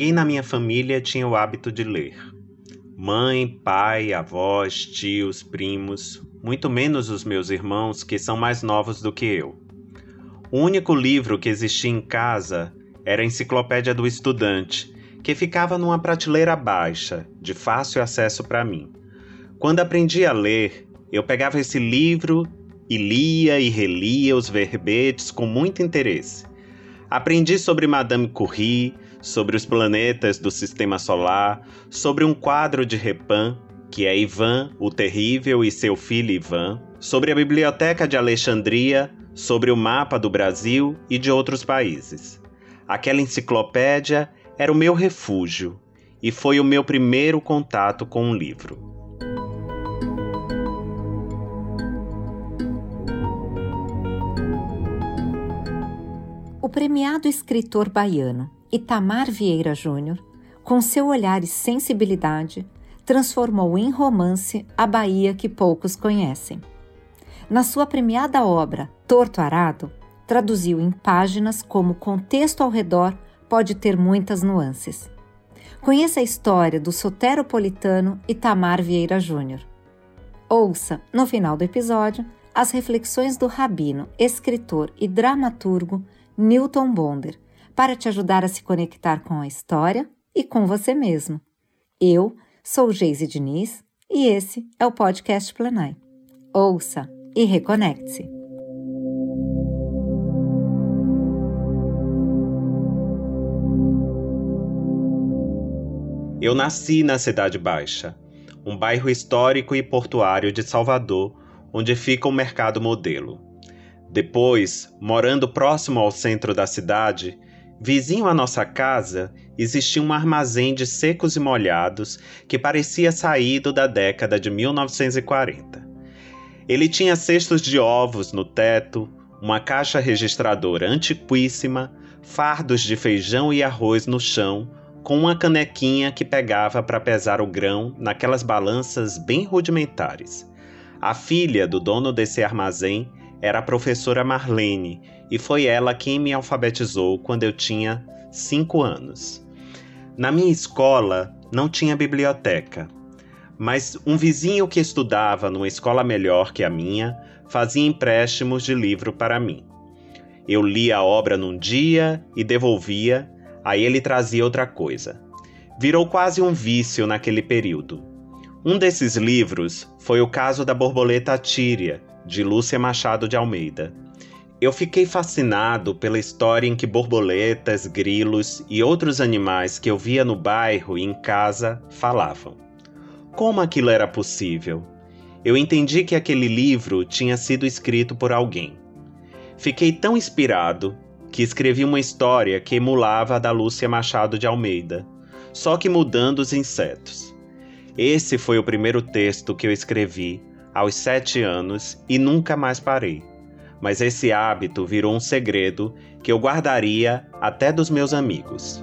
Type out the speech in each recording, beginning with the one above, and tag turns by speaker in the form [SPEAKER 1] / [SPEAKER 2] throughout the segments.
[SPEAKER 1] ninguém na minha família tinha o hábito de ler. Mãe, pai, avós, tios, primos, muito menos os meus irmãos, que são mais novos do que eu. O único livro que existia em casa era a Enciclopédia do Estudante, que ficava numa prateleira baixa, de fácil acesso para mim. Quando aprendi a ler, eu pegava esse livro e lia e relia os verbetes com muito interesse. Aprendi sobre Madame Curie, sobre os planetas do sistema solar, sobre um quadro de Repin, que é Ivan, o Terrível, e seu filho Ivan, sobre a Biblioteca de Alexandria, sobre o mapa do Brasil e de outros países. Aquela enciclopédia era o meu refúgio e foi o meu primeiro contato com um livro.
[SPEAKER 2] O premiado escritor baiano Itamar Vieira Júnior, com seu olhar e sensibilidade, transformou em romance a Bahia que poucos conhecem. Na sua premiada obra Torto Arado, traduziu em páginas como o contexto ao redor pode ter muitas nuances. Conheça a história do soteropolitano Itamar Vieira Júnior. Ouça, no final do episódio, as reflexões do rabino, escritor e dramaturgo Newton Bonder para te ajudar a se conectar com a história e com você mesmo. Eu sou Geise Diniz e esse é o podcast Planai. Ouça e reconecte-se.
[SPEAKER 1] Eu nasci na Cidade Baixa, um bairro histórico e portuário de Salvador, onde fica o Mercado Modelo. Depois, morando próximo ao centro da cidade, Vizinho à nossa casa existia um armazém de secos e molhados que parecia saído da década de 1940. Ele tinha cestos de ovos no teto, uma caixa registradora antiquíssima, fardos de feijão e arroz no chão, com uma canequinha que pegava para pesar o grão naquelas balanças bem rudimentares. A filha do dono desse armazém era a professora Marlene e foi ela quem me alfabetizou quando eu tinha cinco anos. Na minha escola não tinha biblioteca, mas um vizinho que estudava numa escola melhor que a minha fazia empréstimos de livro para mim. Eu lia a obra num dia e devolvia, aí ele trazia outra coisa. Virou quase um vício naquele período. Um desses livros foi o caso da borboleta Tíria, de Lúcia Machado de Almeida. Eu fiquei fascinado pela história em que borboletas, grilos e outros animais que eu via no bairro e em casa falavam. Como aquilo era possível? Eu entendi que aquele livro tinha sido escrito por alguém. Fiquei tão inspirado que escrevi uma história que emulava a da Lúcia Machado de Almeida, só que mudando os insetos. Esse foi o primeiro texto que eu escrevi aos sete anos e nunca mais parei mas esse hábito virou um segredo que eu guardaria até dos meus amigos.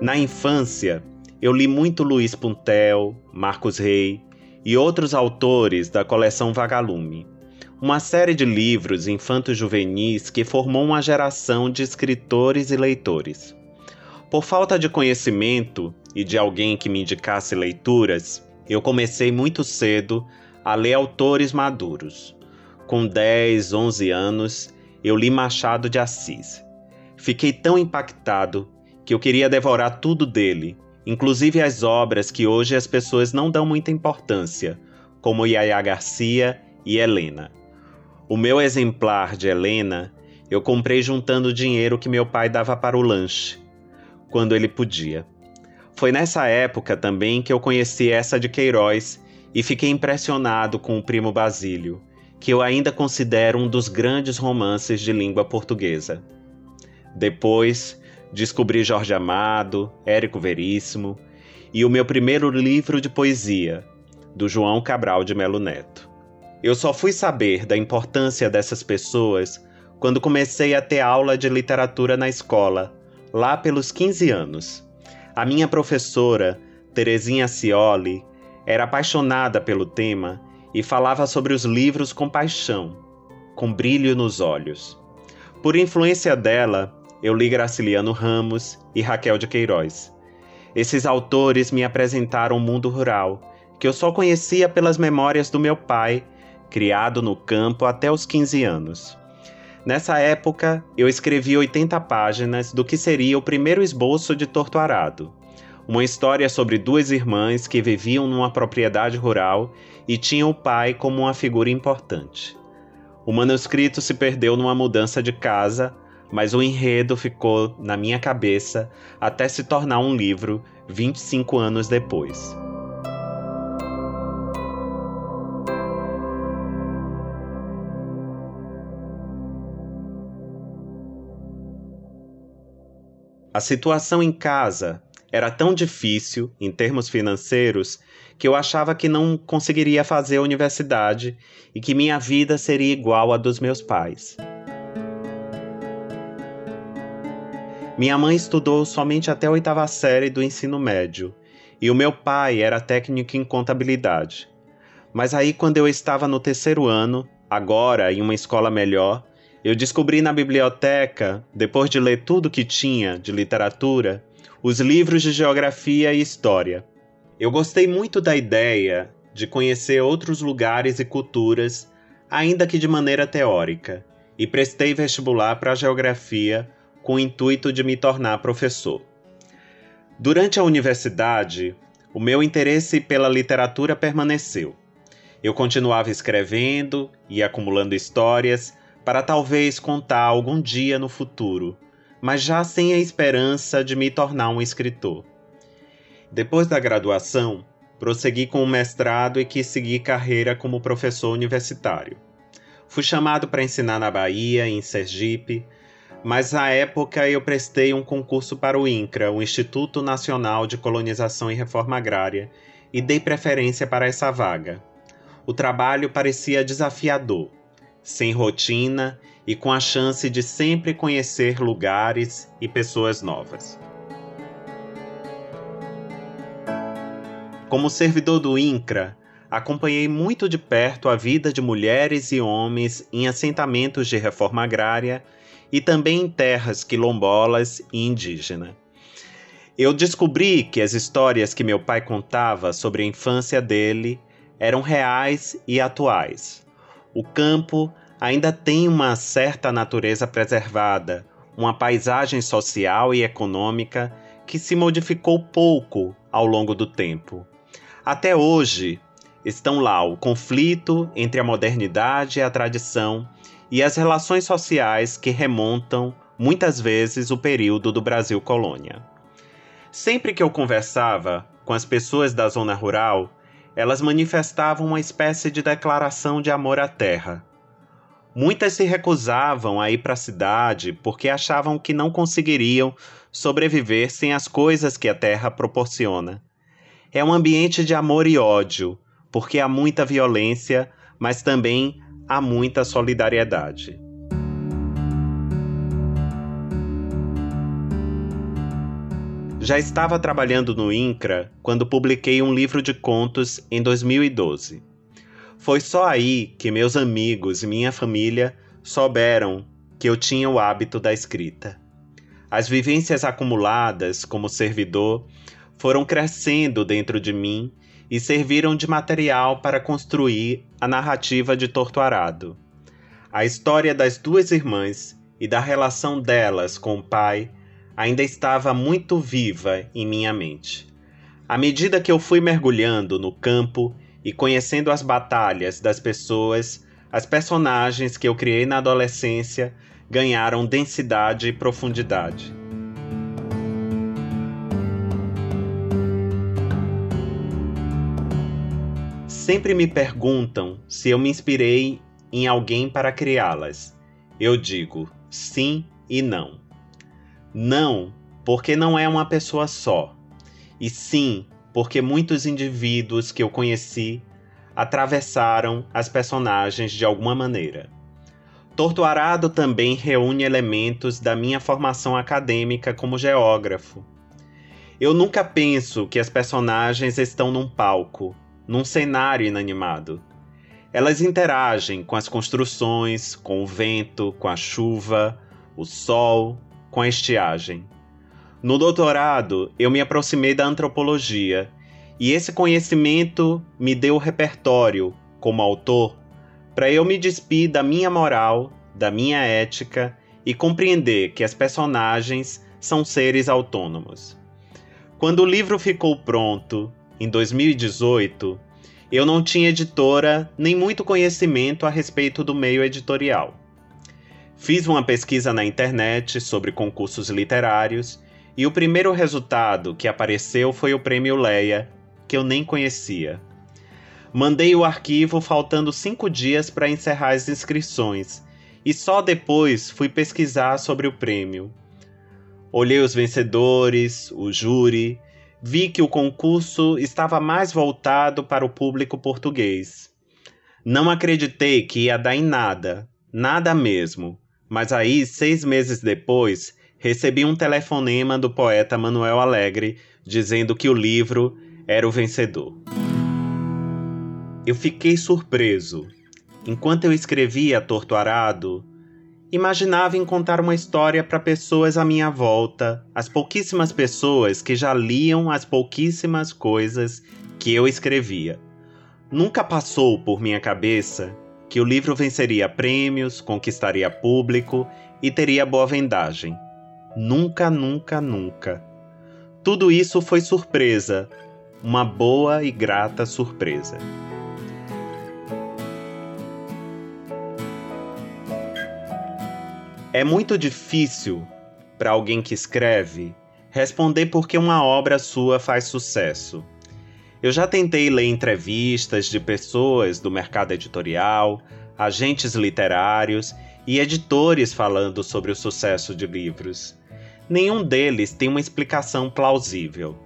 [SPEAKER 1] Na infância, eu li muito Luiz Puntel, Marcos Rey e outros autores da coleção Vagalume, uma série de livros infantos juvenis que formou uma geração de escritores e leitores. Por falta de conhecimento e de alguém que me indicasse leituras, eu comecei muito cedo a ler autores maduros. Com 10, 11 anos, eu li Machado de Assis. Fiquei tão impactado que eu queria devorar tudo dele, inclusive as obras que hoje as pessoas não dão muita importância, como Yaya Garcia e Helena. O meu exemplar de Helena eu comprei juntando o dinheiro que meu pai dava para o lanche, quando ele podia. Foi nessa época também que eu conheci essa de Queiroz e fiquei impressionado com o Primo Basílio, que eu ainda considero um dos grandes romances de língua portuguesa. Depois, descobri Jorge Amado, Érico Veríssimo e o meu primeiro livro de poesia, do João Cabral de Melo Neto. Eu só fui saber da importância dessas pessoas quando comecei a ter aula de literatura na escola, lá pelos 15 anos. A minha professora, Terezinha Cioli, era apaixonada pelo tema e falava sobre os livros com paixão, com brilho nos olhos. Por influência dela, eu li Graciliano Ramos e Raquel de Queiroz. Esses autores me apresentaram o um mundo rural, que eu só conhecia pelas memórias do meu pai, criado no campo até os 15 anos. Nessa época, eu escrevi 80 páginas do que seria o primeiro esboço de Torto Arado. Uma história sobre duas irmãs que viviam numa propriedade rural e tinham o pai como uma figura importante. O manuscrito se perdeu numa mudança de casa, mas o enredo ficou na minha cabeça até se tornar um livro 25 anos depois. A situação em casa era tão difícil, em termos financeiros, que eu achava que não conseguiria fazer a universidade e que minha vida seria igual à dos meus pais. Minha mãe estudou somente até a oitava série do ensino médio e o meu pai era técnico em contabilidade. Mas aí, quando eu estava no terceiro ano, agora em uma escola melhor, eu descobri na biblioteca, depois de ler tudo que tinha de literatura, os livros de geografia e história. Eu gostei muito da ideia de conhecer outros lugares e culturas, ainda que de maneira teórica, e prestei vestibular para geografia com o intuito de me tornar professor. Durante a universidade, o meu interesse pela literatura permaneceu. Eu continuava escrevendo e acumulando histórias para talvez contar algum dia no futuro, mas já sem a esperança de me tornar um escritor. Depois da graduação, prossegui com o mestrado e quis seguir carreira como professor universitário. Fui chamado para ensinar na Bahia, em Sergipe, mas na época eu prestei um concurso para o INCRA, o Instituto Nacional de Colonização e Reforma Agrária, e dei preferência para essa vaga. O trabalho parecia desafiador, sem rotina e com a chance de sempre conhecer lugares e pessoas novas. Como servidor do INCRA, acompanhei muito de perto a vida de mulheres e homens em assentamentos de reforma agrária e também em terras quilombolas e indígenas. Eu descobri que as histórias que meu pai contava sobre a infância dele eram reais e atuais. O campo ainda tem uma certa natureza preservada, uma paisagem social e econômica que se modificou pouco ao longo do tempo. Até hoje, estão lá o conflito entre a modernidade e a tradição e as relações sociais que remontam muitas vezes o período do Brasil colônia. Sempre que eu conversava com as pessoas da zona rural, elas manifestavam uma espécie de declaração de amor à terra. Muitas se recusavam a ir para a cidade porque achavam que não conseguiriam sobreviver sem as coisas que a terra proporciona. É um ambiente de amor e ódio, porque há muita violência, mas também há muita solidariedade. Já estava trabalhando no INCRA quando publiquei um livro de contos em 2012. Foi só aí que meus amigos e minha família souberam que eu tinha o hábito da escrita. As vivências acumuladas como servidor foram crescendo dentro de mim e serviram de material para construir a narrativa de Torturado. A história das duas irmãs e da relação delas com o pai ainda estava muito viva em minha mente. À medida que eu fui mergulhando no campo e conhecendo as batalhas das pessoas, as personagens que eu criei na adolescência ganharam densidade e profundidade. Sempre me perguntam se eu me inspirei em alguém para criá-las. Eu digo sim e não. Não, porque não é uma pessoa só. E sim, porque muitos indivíduos que eu conheci atravessaram as personagens de alguma maneira. Tortuarado também reúne elementos da minha formação acadêmica como geógrafo. Eu nunca penso que as personagens estão num palco, num cenário inanimado. Elas interagem com as construções, com o vento, com a chuva, o sol, com a estiagem. No doutorado, eu me aproximei da antropologia e esse conhecimento me deu o repertório, como autor, para eu me despir da minha moral, da minha ética e compreender que as personagens são seres autônomos. Quando o livro ficou pronto, em 2018, eu não tinha editora nem muito conhecimento a respeito do meio editorial. Fiz uma pesquisa na internet sobre concursos literários e o primeiro resultado que apareceu foi o Prêmio Leia, que eu nem conhecia. Mandei o arquivo faltando cinco dias para encerrar as inscrições e só depois fui pesquisar sobre o prêmio. Olhei os vencedores, o júri, vi que o concurso estava mais voltado para o público português. Não acreditei que ia dar em nada, nada mesmo, mas aí, seis meses depois, recebi um telefonema do poeta Manuel Alegre dizendo que o livro era o vencedor. Eu fiquei surpreso. Enquanto eu escrevia Torto Arado, imaginava em contar uma história para pessoas à minha volta, as pouquíssimas pessoas que já liam as pouquíssimas coisas que eu escrevia. Nunca passou por minha cabeça que o livro venceria prêmios, conquistaria público e teria boa vendagem. Nunca, nunca, nunca. Tudo isso foi surpresa, uma boa e grata surpresa. É muito difícil para alguém que escreve responder por que uma obra sua faz sucesso. Eu já tentei ler entrevistas de pessoas do mercado editorial, agentes literários e editores falando sobre o sucesso de livros. Nenhum deles tem uma explicação plausível.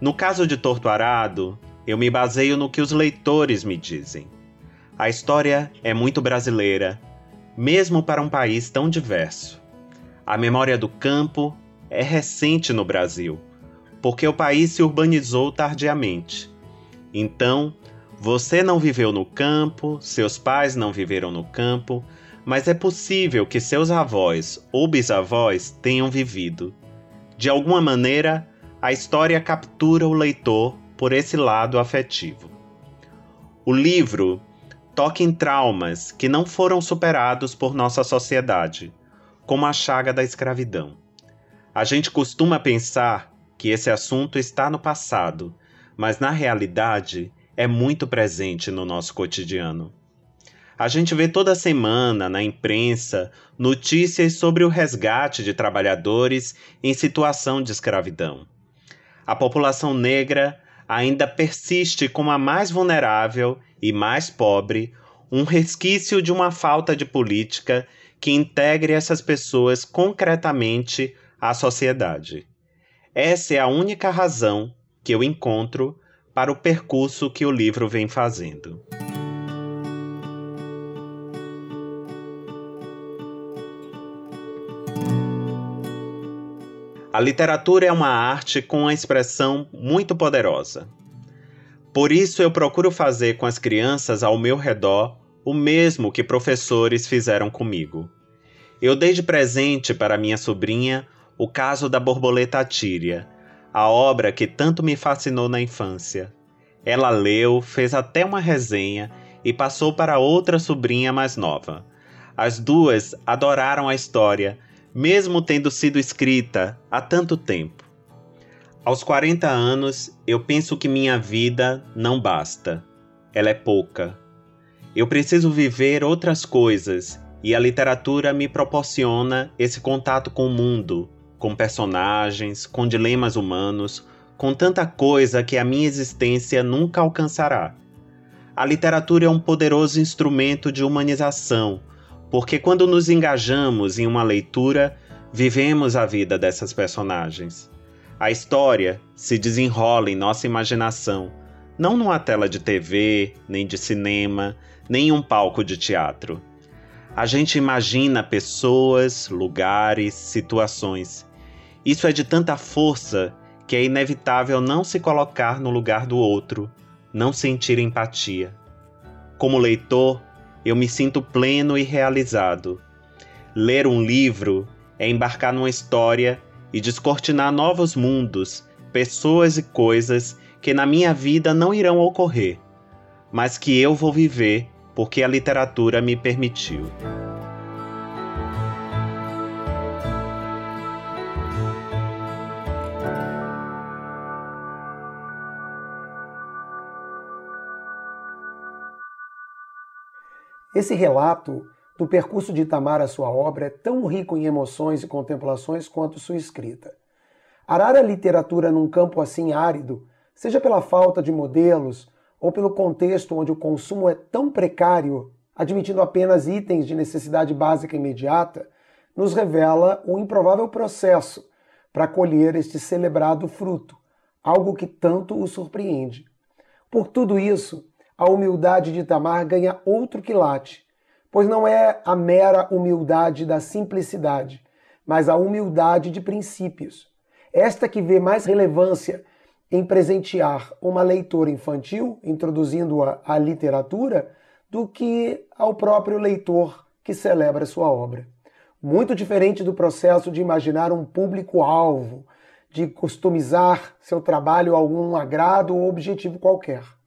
[SPEAKER 1] No caso de Torto Arado, eu me baseio no que os leitores me dizem. A história é muito brasileira, mesmo para um país tão diverso. A memória do campo é recente no Brasil porque o país se urbanizou tardiamente. Então, você não viveu no campo, seus pais não viveram no campo, mas é possível que seus avós ou bisavós tenham vivido. De alguma maneira, a história captura o leitor por esse lado afetivo. O livro toca em traumas que não foram superados por nossa sociedade, como a chaga da escravidão. A gente costuma pensar que esse assunto está no passado, mas na realidade é muito presente no nosso cotidiano. A gente vê toda semana na imprensa notícias sobre o resgate de trabalhadores em situação de escravidão. A população negra ainda persiste como a mais vulnerável e mais pobre, um resquício de uma falta de política que integre essas pessoas concretamente à sociedade. Essa é a única razão que eu encontro para o percurso que o livro vem fazendo. A literatura é uma arte com uma expressão muito poderosa. Por isso eu procuro fazer com as crianças ao meu redor o mesmo que professores fizeram comigo. Eu dei de presente para minha sobrinha o caso da borboleta Tíria, a obra que tanto me fascinou na infância. Ela leu, fez até uma resenha e passou para outra sobrinha mais nova. As duas adoraram a história, mesmo tendo sido escrita há tanto tempo. Aos 40 anos, eu penso que minha vida não basta. Ela é pouca. Eu preciso viver outras coisas e a literatura me proporciona esse contato com o mundo, com personagens, com dilemas humanos, com tanta coisa que a minha existência nunca alcançará. A literatura é um poderoso instrumento de humanização, porque quando nos engajamos em uma leitura, vivemos a vida dessas personagens. A história se desenrola em nossa imaginação, não numa tela de TV, nem de cinema, nem em um palco de teatro. A gente imagina pessoas, lugares, situações isso é de tanta força que é inevitável não se colocar no lugar do outro, não sentir empatia. Como leitor, eu me sinto pleno e realizado. Ler um livro é embarcar numa história e descortinar novos mundos, pessoas e coisas que na minha vida não irão ocorrer, mas que eu vou viver porque a literatura me permitiu.
[SPEAKER 3] Esse relato do percurso de Itamar à sua obra é tão rico em emoções e contemplações quanto sua escrita. Arar a literatura num campo assim árido, seja pela falta de modelos ou pelo contexto onde o consumo é tão precário, admitindo apenas itens de necessidade básica imediata, nos revela um improvável processo para colher este celebrado fruto, algo que tanto o surpreende. Por tudo isso, a humildade de Tamar ganha outro quilate, pois não é a mera humildade da simplicidade, mas a humildade de princípios. Esta que vê mais relevância em presentear uma leitora infantil, introduzindo-a à literatura, do que ao próprio leitor que celebra sua obra. Muito diferente do processo de imaginar um público-alvo, de customizar seu trabalho a algum agrado ou objetivo qualquer.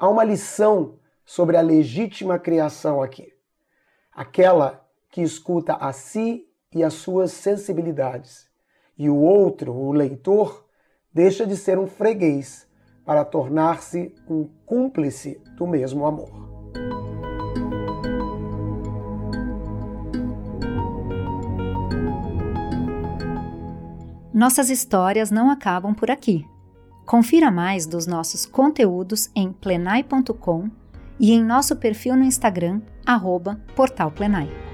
[SPEAKER 3] Há uma lição sobre a legítima criação aqui. Aquela que escuta a si e as suas sensibilidades. E o outro, o leitor, deixa de ser um freguês para tornar-se um cúmplice do mesmo amor.
[SPEAKER 2] Nossas histórias não acabam por aqui. Confira mais dos nossos conteúdos em plenai.com e em nosso perfil no Instagram, arroba Portal Plenai.